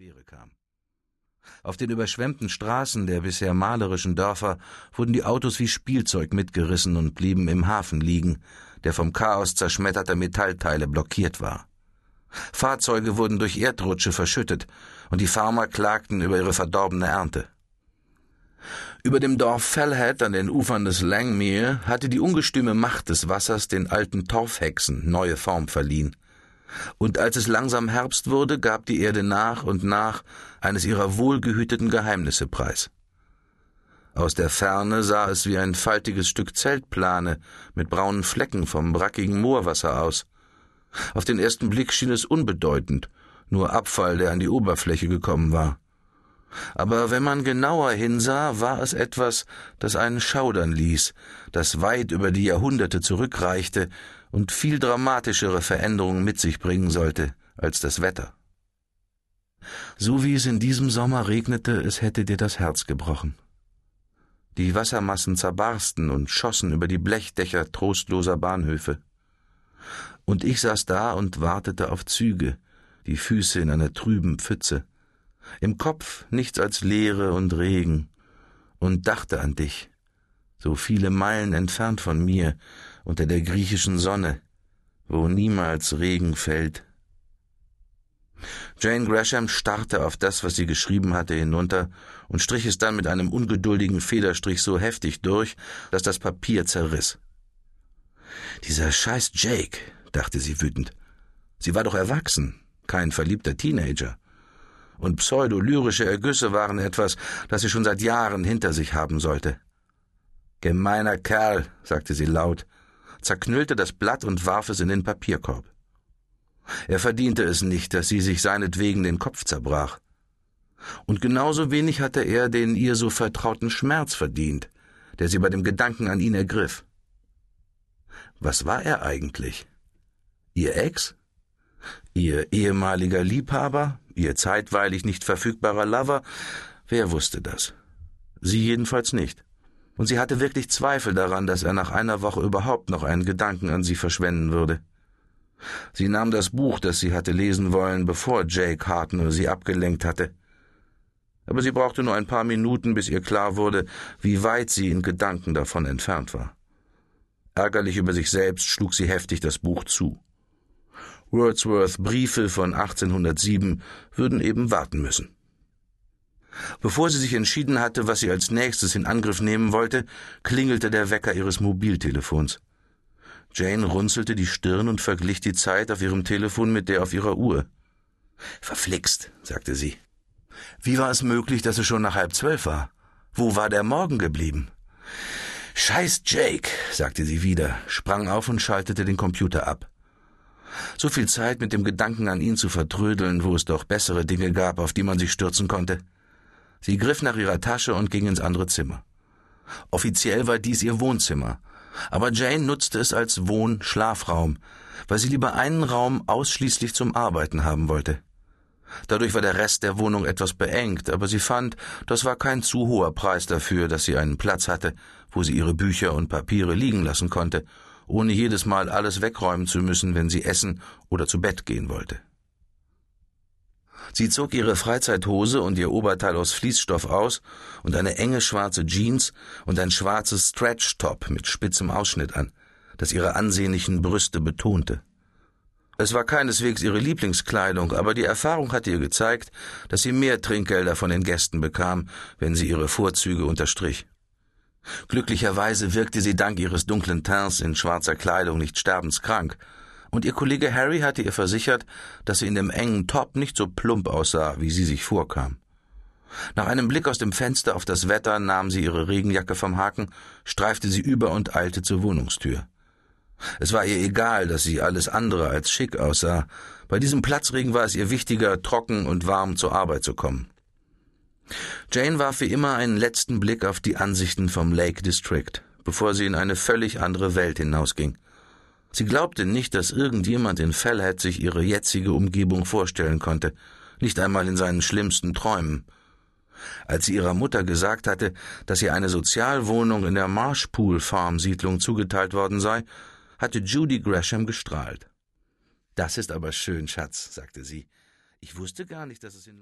Quere kam. Auf den überschwemmten Straßen der bisher malerischen Dörfer wurden die Autos wie Spielzeug mitgerissen und blieben im Hafen liegen, der vom Chaos zerschmetterter Metallteile blockiert war. Fahrzeuge wurden durch Erdrutsche verschüttet, und die Farmer klagten über ihre verdorbene Ernte. Über dem Dorf Fellhead an den Ufern des Langmere hatte die ungestüme Macht des Wassers den alten Torfhexen neue Form verliehen. Und als es langsam Herbst wurde, gab die Erde nach und nach eines ihrer wohlgehüteten Geheimnisse preis. Aus der Ferne sah es wie ein faltiges Stück Zeltplane mit braunen Flecken vom brackigen Moorwasser aus. Auf den ersten Blick schien es unbedeutend, nur Abfall, der an die Oberfläche gekommen war. Aber wenn man genauer hinsah, war es etwas, das einen schaudern ließ, das weit über die Jahrhunderte zurückreichte und viel dramatischere Veränderungen mit sich bringen sollte als das Wetter. So wie es in diesem Sommer regnete, es hätte dir das Herz gebrochen. Die Wassermassen zerbarsten und schossen über die Blechdächer trostloser Bahnhöfe. Und ich saß da und wartete auf Züge, die Füße in einer trüben Pfütze, im Kopf nichts als Leere und Regen, und dachte an dich, so viele Meilen entfernt von mir, unter der griechischen Sonne, wo niemals Regen fällt. Jane Gresham starrte auf das, was sie geschrieben hatte, hinunter und strich es dann mit einem ungeduldigen Federstrich so heftig durch, dass das Papier zerriss. Dieser scheiß Jake, dachte sie wütend. Sie war doch erwachsen, kein verliebter Teenager. Und pseudolyrische Ergüsse waren etwas, das sie schon seit Jahren hinter sich haben sollte. Gemeiner Kerl, sagte sie laut, zerknüllte das Blatt und warf es in den Papierkorb. Er verdiente es nicht, dass sie sich seinetwegen den Kopf zerbrach. Und genauso wenig hatte er den ihr so vertrauten Schmerz verdient, der sie bei dem Gedanken an ihn ergriff. Was war er eigentlich? Ihr Ex? Ihr ehemaliger Liebhaber? Ihr zeitweilig nicht verfügbarer Lover? Wer wusste das? Sie jedenfalls nicht. Und sie hatte wirklich Zweifel daran, dass er nach einer Woche überhaupt noch einen Gedanken an sie verschwenden würde. Sie nahm das Buch, das sie hatte lesen wollen, bevor Jake Hartnell sie abgelenkt hatte. Aber sie brauchte nur ein paar Minuten, bis ihr klar wurde, wie weit sie in Gedanken davon entfernt war. Ärgerlich über sich selbst schlug sie heftig das Buch zu. Wordsworth Briefe von 1807 würden eben warten müssen. Bevor sie sich entschieden hatte, was sie als nächstes in Angriff nehmen wollte, klingelte der Wecker ihres Mobiltelefons. Jane runzelte die Stirn und verglich die Zeit auf ihrem Telefon mit der auf ihrer Uhr. Verflixt, sagte sie. Wie war es möglich, dass es schon nach halb zwölf war? Wo war der Morgen geblieben? Scheiß Jake, sagte sie wieder, sprang auf und schaltete den Computer ab. So viel Zeit mit dem Gedanken an ihn zu vertrödeln, wo es doch bessere Dinge gab, auf die man sich stürzen konnte. Sie griff nach ihrer Tasche und ging ins andere Zimmer. Offiziell war dies ihr Wohnzimmer, aber Jane nutzte es als Wohn-Schlafraum, weil sie lieber einen Raum ausschließlich zum Arbeiten haben wollte. Dadurch war der Rest der Wohnung etwas beengt, aber sie fand, das war kein zu hoher Preis dafür, dass sie einen Platz hatte, wo sie ihre Bücher und Papiere liegen lassen konnte, ohne jedes Mal alles wegräumen zu müssen, wenn sie essen oder zu Bett gehen wollte. Sie zog ihre Freizeithose und ihr Oberteil aus Fließstoff aus und eine enge schwarze Jeans und ein schwarzes Stretch-Top mit spitzem Ausschnitt an, das ihre ansehnlichen Brüste betonte. Es war keineswegs ihre Lieblingskleidung, aber die Erfahrung hatte ihr gezeigt, dass sie mehr Trinkgelder von den Gästen bekam, wenn sie ihre Vorzüge unterstrich. Glücklicherweise wirkte sie dank ihres dunklen Teints in schwarzer Kleidung nicht sterbenskrank, und ihr Kollege Harry hatte ihr versichert, dass sie in dem engen Top nicht so plump aussah, wie sie sich vorkam. Nach einem Blick aus dem Fenster auf das Wetter nahm sie ihre Regenjacke vom Haken, streifte sie über und eilte zur Wohnungstür. Es war ihr egal, dass sie alles andere als schick aussah. Bei diesem Platzregen war es ihr wichtiger, trocken und warm zur Arbeit zu kommen. Jane warf wie immer einen letzten Blick auf die Ansichten vom Lake District, bevor sie in eine völlig andere Welt hinausging. Sie glaubte nicht, dass irgendjemand in Fellhead sich ihre jetzige Umgebung vorstellen konnte, nicht einmal in seinen schlimmsten Träumen. Als sie ihrer Mutter gesagt hatte, dass ihr eine Sozialwohnung in der Marshpool Farm Siedlung zugeteilt worden sei, hatte Judy Gresham gestrahlt. Das ist aber schön, Schatz, sagte sie. Ich wusste gar nicht, dass es in